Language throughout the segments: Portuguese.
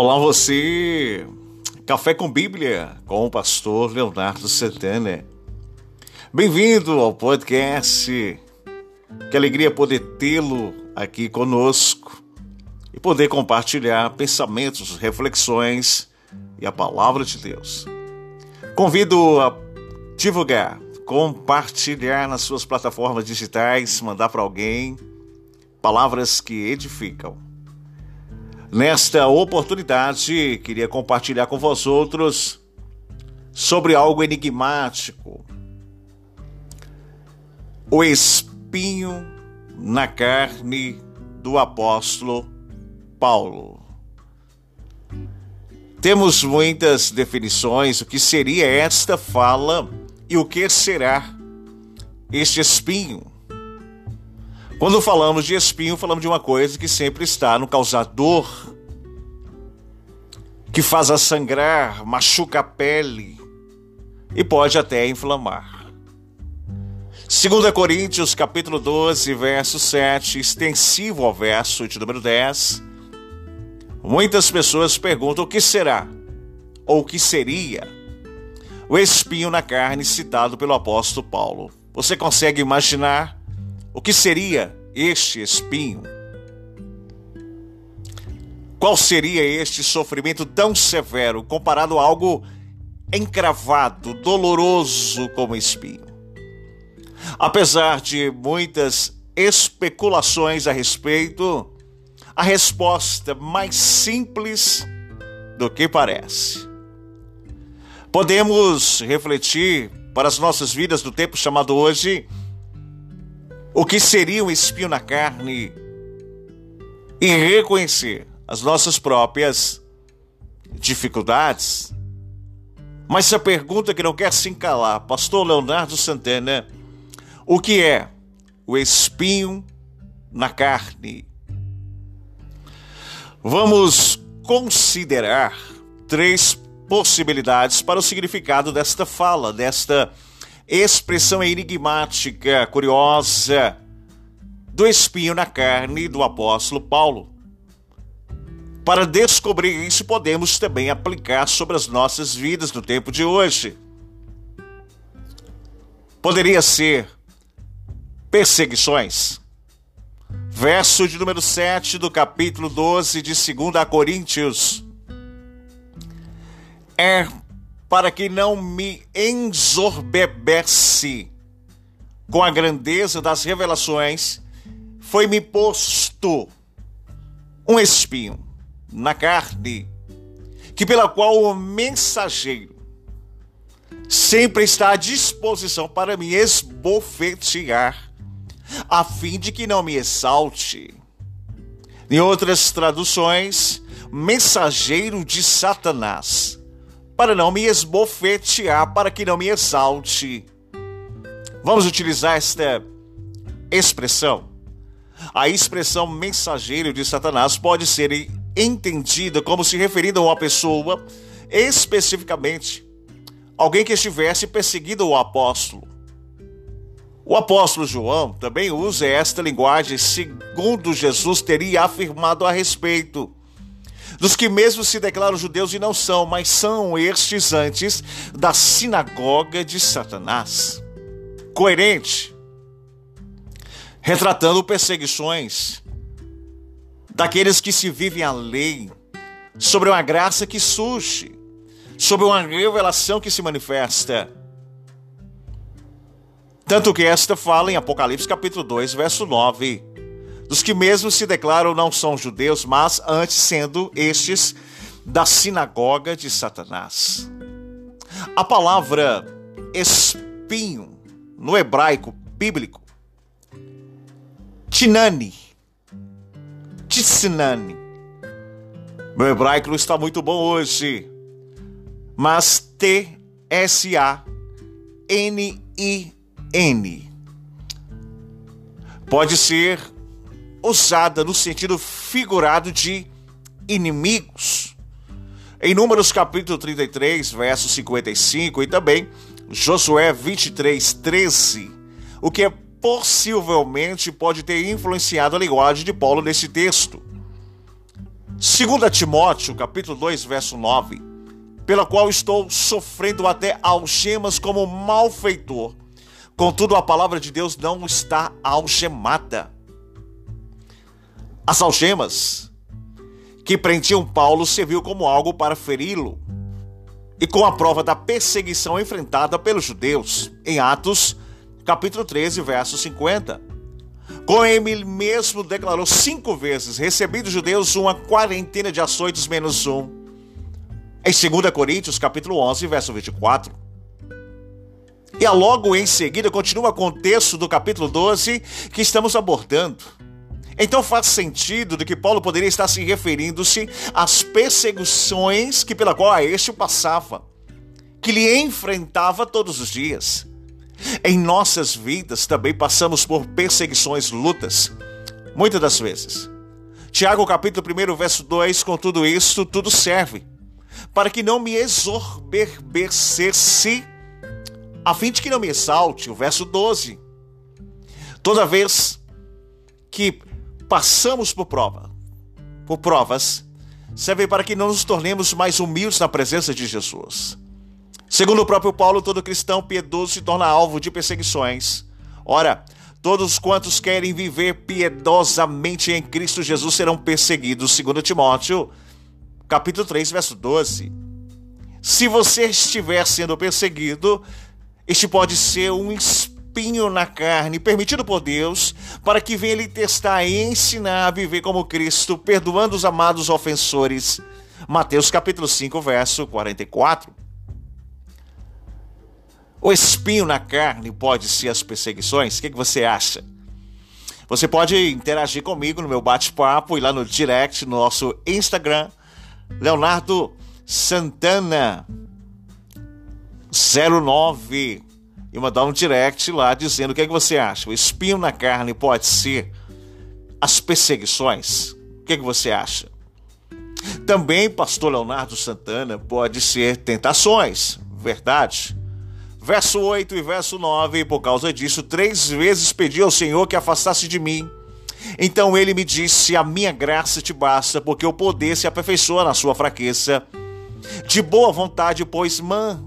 Olá você, Café com Bíblia, com o pastor Leonardo Santana. Bem-vindo ao podcast. Que alegria poder tê-lo aqui conosco e poder compartilhar pensamentos, reflexões e a palavra de Deus. Convido a divulgar, compartilhar nas suas plataformas digitais, mandar para alguém palavras que edificam Nesta oportunidade, queria compartilhar com vós outros sobre algo enigmático. O espinho na carne do apóstolo Paulo. Temos muitas definições o que seria esta fala e o que será este espinho. Quando falamos de espinho, falamos de uma coisa que sempre está no causador, que faz a sangrar, machuca a pele e pode até inflamar. 2 Coríntios capítulo 12, verso 7, extensivo ao verso de número 10. Muitas pessoas perguntam o que será ou o que seria o espinho na carne citado pelo apóstolo Paulo. Você consegue imaginar o que seria este espinho? Qual seria este sofrimento tão severo comparado a algo encravado, doloroso como espinho? Apesar de muitas especulações a respeito, a resposta mais simples do que parece. Podemos refletir para as nossas vidas do tempo chamado hoje o que seria um espinho na carne e reconhecer as nossas próprias dificuldades. Mas essa pergunta que não quer se encalar, Pastor Leonardo Santana, o que é o espinho na carne? Vamos considerar três possibilidades para o significado desta fala, desta expressão enigmática, curiosa, do espinho na carne do apóstolo Paulo. Para descobrir isso, podemos também aplicar sobre as nossas vidas no tempo de hoje. Poderia ser perseguições. Verso de número 7 do capítulo 12 de 2 Coríntios. É para que não me ensorbebesse com a grandeza das revelações, foi-me posto um espinho na carne, que pela qual o mensageiro sempre está à disposição para me esbofetear, a fim de que não me exalte. Em outras traduções, mensageiro de Satanás para não me esbofetear, para que não me exalte. Vamos utilizar esta expressão. A expressão mensageiro de Satanás pode ser entendida como se referindo a uma pessoa, especificamente alguém que estivesse perseguindo o apóstolo. O apóstolo João também usa esta linguagem, segundo Jesus teria afirmado a respeito dos que mesmo se declaram judeus e não são, mas são estes antes da sinagoga de Satanás. Coerente, retratando perseguições daqueles que se vivem a lei, sobre uma graça que surge, sobre uma revelação que se manifesta. Tanto que esta fala em Apocalipse capítulo 2, verso 9 dos que mesmo se declaram não são judeus, mas antes sendo estes da sinagoga de Satanás. A palavra espinho no hebraico bíblico, tinani, tissinani. Meu hebraico não está muito bom hoje, mas T-S-A-N-I-N. Pode ser usada no sentido figurado de inimigos. Em Números capítulo 33, verso 55 e também Josué 23, 13, o que é possivelmente pode ter influenciado a linguagem de Paulo nesse texto. 2 Timóteo, capítulo 2, verso 9, pela qual estou sofrendo até algemas como malfeitor. Contudo, a palavra de Deus não está algemada. As algemas que prendiam Paulo serviu como algo para feri-lo. E com a prova da perseguição enfrentada pelos judeus, em Atos, capítulo 13, verso 50. Como ele mesmo declarou cinco vezes, recebi dos judeus uma quarentena de açoites menos um. Em 2 Coríntios, capítulo 11, verso 24. E logo em seguida continua com o texto do capítulo 12 que estamos abordando. Então faz sentido de que Paulo poderia estar se referindo-se às perseguições que pela qual a este passava, que lhe enfrentava todos os dias. Em nossas vidas também passamos por perseguições, lutas, muitas das vezes. Tiago capítulo 1, verso 2, com tudo isso, tudo serve para que não me exorberbecesse, a fim de que não me exalte, o verso 12. Toda vez que passamos por prova, por provas, serve para que não nos tornemos mais humildes na presença de Jesus. Segundo o próprio Paulo, todo cristão piedoso se torna alvo de perseguições. Ora, todos quantos querem viver piedosamente em Cristo Jesus serão perseguidos, segundo Timóteo, capítulo 3, verso 12. Se você estiver sendo perseguido, este pode ser um espinho na carne, permitido por Deus, para que venha lhe testar e ensinar a viver como Cristo, perdoando os amados ofensores. Mateus capítulo 5, verso 44. O espinho na carne pode ser as perseguições? O que, que você acha? Você pode interagir comigo no meu bate-papo e lá no direct, no nosso Instagram, Leonardo Santana 09 e mandar um direct lá dizendo o que, é que você acha. O espinho na carne pode ser as perseguições? O que, é que você acha? Também, pastor Leonardo Santana, pode ser tentações, verdade? Verso 8 e verso 9, por causa disso, três vezes pedi ao Senhor que afastasse de mim. Então ele me disse: A minha graça te basta, porque o poder se aperfeiçoa na sua fraqueza. De boa vontade, pois, man,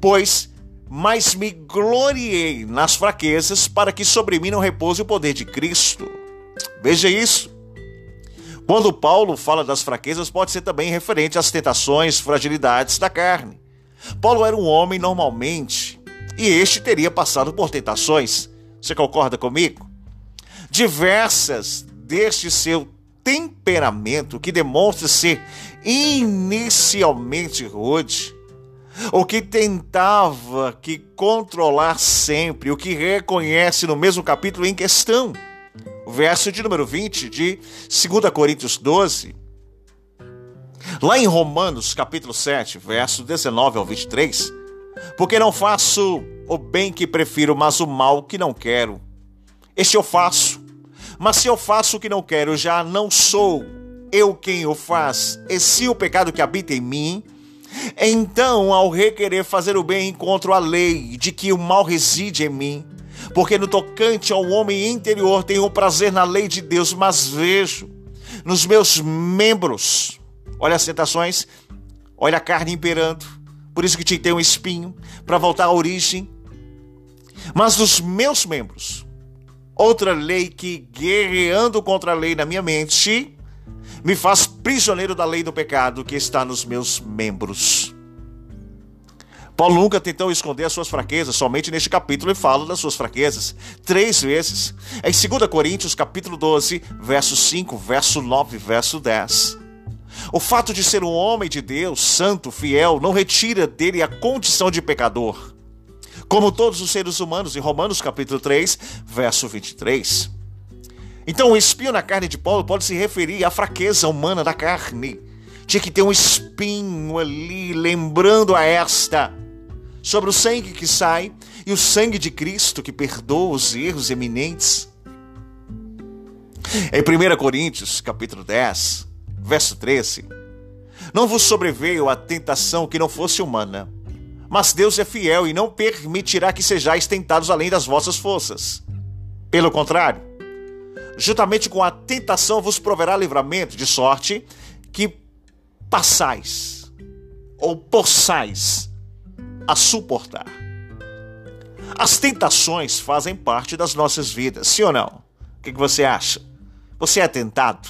pois, mas me gloriei nas fraquezas, para que sobre mim não repouse o poder de Cristo. Veja isso. Quando Paulo fala das fraquezas, pode ser também referente às tentações, fragilidades da carne. Paulo era um homem normalmente e este teria passado por tentações. Você concorda comigo? Diversas deste seu temperamento que demonstra ser inicialmente rude, o que tentava que controlar sempre, o que reconhece no mesmo capítulo em questão. O verso de número 20 de 2 Coríntios 12. Lá em Romanos, capítulo 7, verso 19 ao 23, porque não faço o bem que prefiro, mas o mal que não quero. Este eu faço. Mas se eu faço o que não quero, já não sou eu quem o faz, e sim o pecado que habita em mim. Então, ao requerer fazer o bem, encontro a lei de que o mal reside em mim. Porque no tocante ao homem interior tenho prazer na lei de Deus, mas vejo nos meus membros, olha as tentações, olha a carne imperando, por isso que te tem um espinho, para voltar à origem. Mas dos meus membros, outra lei que, guerreando contra a lei na minha mente, me faz prisioneiro da lei do pecado que está nos meus membros. Paulo nunca tentou esconder as suas fraquezas, somente neste capítulo ele fala das suas fraquezas, três vezes. Em 2 Coríntios, capítulo 12, verso 5, verso 9, verso 10. O fato de ser um homem de Deus, santo, fiel, não retira dele a condição de pecador. Como todos os seres humanos, em Romanos capítulo 3, verso 23. Então, o espinho na carne de Paulo pode se referir à fraqueza humana da carne. Tinha que ter um espinho ali, lembrando a esta, sobre o sangue que sai e o sangue de Cristo que perdoa os erros eminentes. Em 1 Coríntios, capítulo 10, Verso 13: Não vos sobreveio a tentação que não fosse humana, mas Deus é fiel e não permitirá que sejais tentados além das vossas forças. Pelo contrário, juntamente com a tentação vos proverá livramento, de sorte que passais ou possais a suportar. As tentações fazem parte das nossas vidas, sim ou não? O que, você acha? Você é tentado?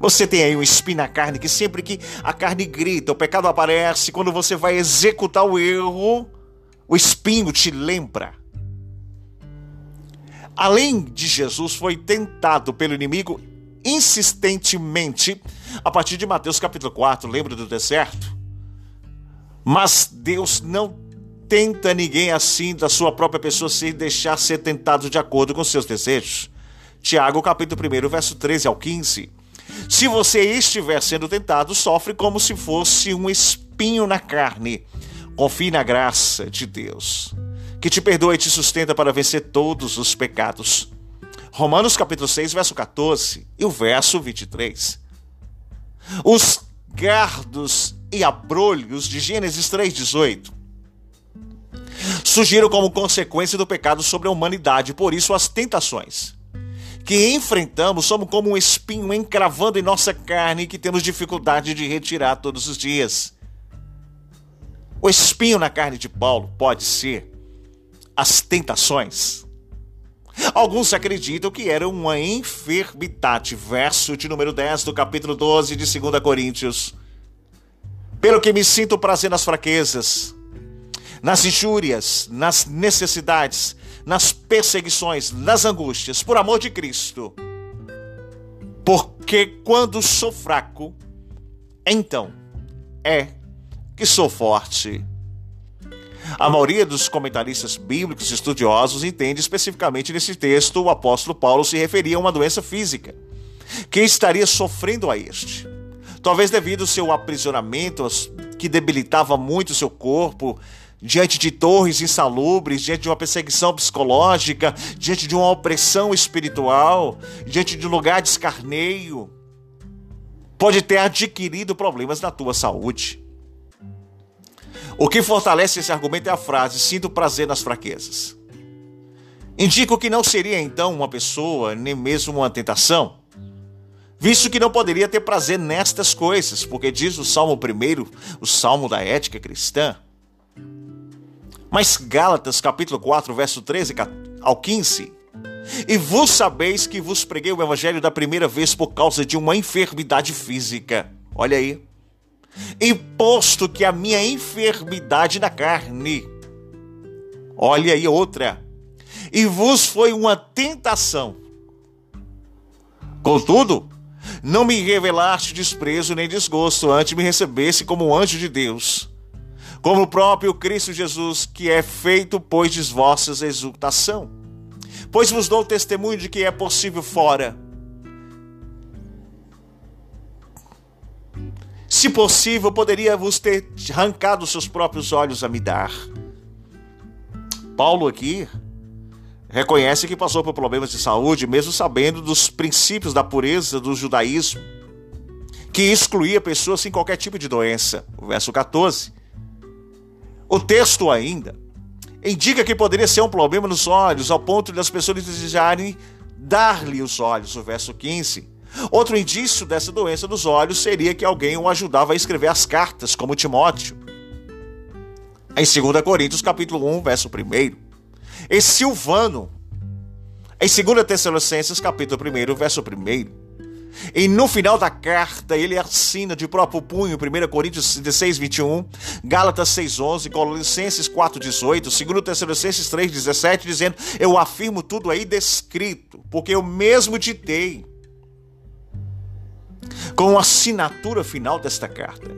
Você tem aí um espinho na carne que sempre que a carne grita, o pecado aparece, quando você vai executar o erro, o espinho te lembra. Além de Jesus, foi tentado pelo inimigo insistentemente a partir de Mateus capítulo 4, lembra do deserto? Mas Deus não tenta ninguém assim da sua própria pessoa se deixar ser tentado de acordo com seus desejos. Tiago capítulo 1, verso 13 ao 15. Se você estiver sendo tentado, sofre como se fosse um espinho na carne. Confie na graça de Deus, que te perdoa e te sustenta para vencer todos os pecados. Romanos capítulo 6, verso 14 e o verso 23. Os gardos e abrolhos de Gênesis 3,18 surgiram como consequência do pecado sobre a humanidade, por isso as tentações que enfrentamos somos como um espinho encravando em nossa carne que temos dificuldade de retirar todos os dias. O espinho na carne de Paulo pode ser as tentações. Alguns acreditam que era uma enfermidade, verso de número 10 do capítulo 12 de 2 Coríntios. Pelo que me sinto prazer nas fraquezas, nas injúrias, nas necessidades, nas perseguições, nas angústias, por amor de Cristo. Porque quando sou fraco, então é que sou forte. A maioria dos comentaristas bíblicos estudiosos entende especificamente nesse texto o apóstolo Paulo se referia a uma doença física que estaria sofrendo a este. Talvez devido ao seu aprisionamento que debilitava muito o seu corpo, diante de torres insalubres, diante de uma perseguição psicológica, diante de uma opressão espiritual, diante de um lugar de escarneio, pode ter adquirido problemas na tua saúde. O que fortalece esse argumento é a frase: sinto prazer nas fraquezas. Indico que não seria então uma pessoa, nem mesmo uma tentação, visto que não poderia ter prazer nestas coisas, porque diz o Salmo 1, o Salmo da ética cristã, mas Gálatas capítulo 4, verso 13 ao 15. E vos sabeis que vos preguei o evangelho da primeira vez por causa de uma enfermidade física. Olha aí. E posto que a minha enfermidade na carne. Olha aí outra. E vos foi uma tentação. Contudo, não me revelaste desprezo nem desgosto, antes me recebesse como um anjo de Deus como o próprio Cristo Jesus, que é feito, pois, de vossas exultação. Pois vos dou testemunho de que é possível fora. Se possível, poderia vos ter arrancado seus próprios olhos a me dar. Paulo aqui reconhece que passou por problemas de saúde, mesmo sabendo dos princípios da pureza do judaísmo, que excluía pessoas sem qualquer tipo de doença. O verso 14. O texto ainda indica que poderia ser um problema nos olhos, ao ponto de as pessoas desejarem dar-lhe os olhos, o verso 15. Outro indício dessa doença nos olhos seria que alguém o ajudava a escrever as cartas, como Timóteo. Em 2 Coríntios, capítulo 1, verso 1. E Silvano, em 2 Tessalonicenses, capítulo 1, verso 1. E no final da carta, ele assina de próprio punho 1 Coríntios 16, 21, Gálatas 6, 11, Colossenses 4, 18, 2 Tessalonicenses 3, 17, dizendo: Eu afirmo tudo aí descrito, porque eu mesmo ditei com a assinatura final desta carta.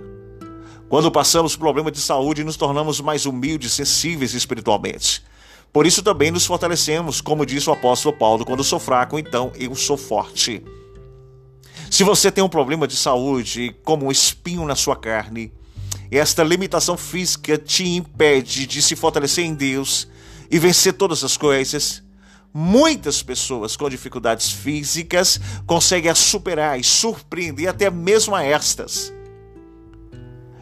Quando passamos problema de saúde, nos tornamos mais humildes, sensíveis espiritualmente. Por isso também nos fortalecemos, como disse o apóstolo Paulo: quando sou fraco, então eu sou forte. Se você tem um problema de saúde, como um espinho na sua carne, esta limitação física te impede de se fortalecer em Deus e vencer todas as coisas, muitas pessoas com dificuldades físicas conseguem superar e surpreender até mesmo a estas.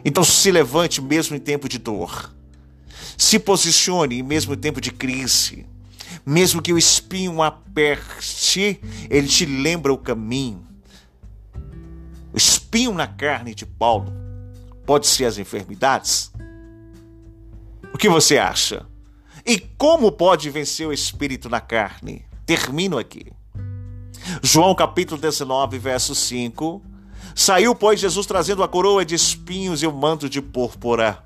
Então se levante mesmo em tempo de dor. Se posicione mesmo em tempo de crise. Mesmo que o espinho aperte, ele te lembra o caminho espinho na carne de Paulo pode ser as enfermidades? O que você acha? E como pode vencer o espírito na carne? Termino aqui. João capítulo 19, verso 5. Saiu, pois, Jesus trazendo a coroa de espinhos e o manto de púrpura.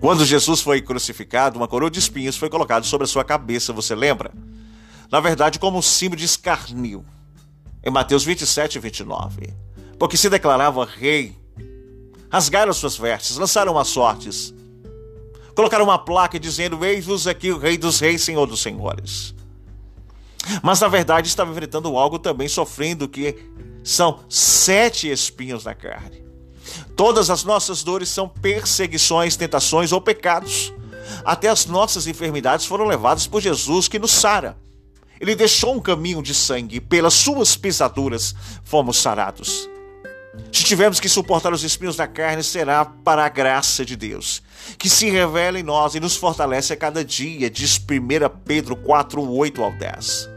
Quando Jesus foi crucificado, uma coroa de espinhos foi colocada sobre a sua cabeça, você lembra? Na verdade, como um símbolo de escarnio. Em Mateus 27 e 29. Porque se declarava rei. Rasgaram suas vestes, lançaram as sortes. Colocaram uma placa dizendo: Eis-vos aqui o Rei dos Reis, Senhor dos Senhores. Mas na verdade estava enfrentando algo também sofrendo, que são sete espinhos na carne. Todas as nossas dores são perseguições, tentações ou pecados. Até as nossas enfermidades foram levadas por Jesus, que nos sara. Ele deixou um caminho de sangue, pelas suas pisaduras fomos sarados. Se tivermos que suportar os espinhos da carne, será para a graça de Deus, que se revela em nós e nos fortalece a cada dia, diz 1 Pedro 4, 8 ao 10.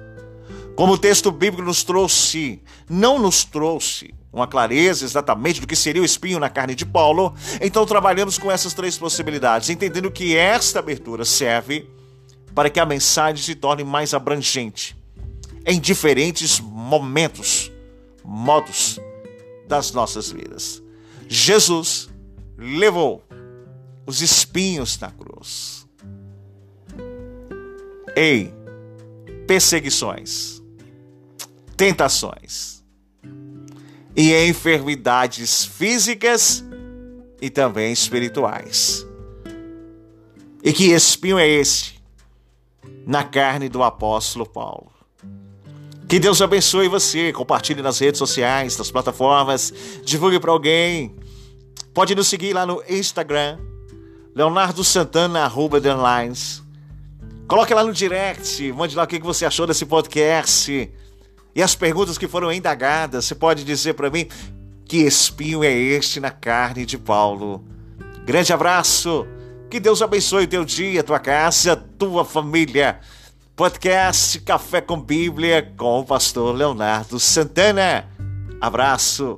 Como o texto bíblico nos trouxe, não nos trouxe uma clareza exatamente do que seria o espinho na carne de Paulo, então trabalhamos com essas três possibilidades, entendendo que esta abertura serve para que a mensagem se torne mais abrangente em diferentes momentos, modos das nossas vidas. Jesus levou os espinhos na cruz. Ei, perseguições tentações e enfermidades físicas e também espirituais. E que espinho é esse na carne do apóstolo Paulo? Que Deus abençoe você. Compartilhe nas redes sociais, nas plataformas, divulgue para alguém. Pode nos seguir lá no Instagram, Leonardo Santana, arroba The Lines. Coloque lá no direct, mande lá o que você achou desse podcast. E as perguntas que foram indagadas, você pode dizer para mim que espinho é este na carne de Paulo? Grande abraço, que Deus abençoe o teu dia, tua casa, tua família. Podcast Café com Bíblia com o pastor Leonardo Santana. Abraço.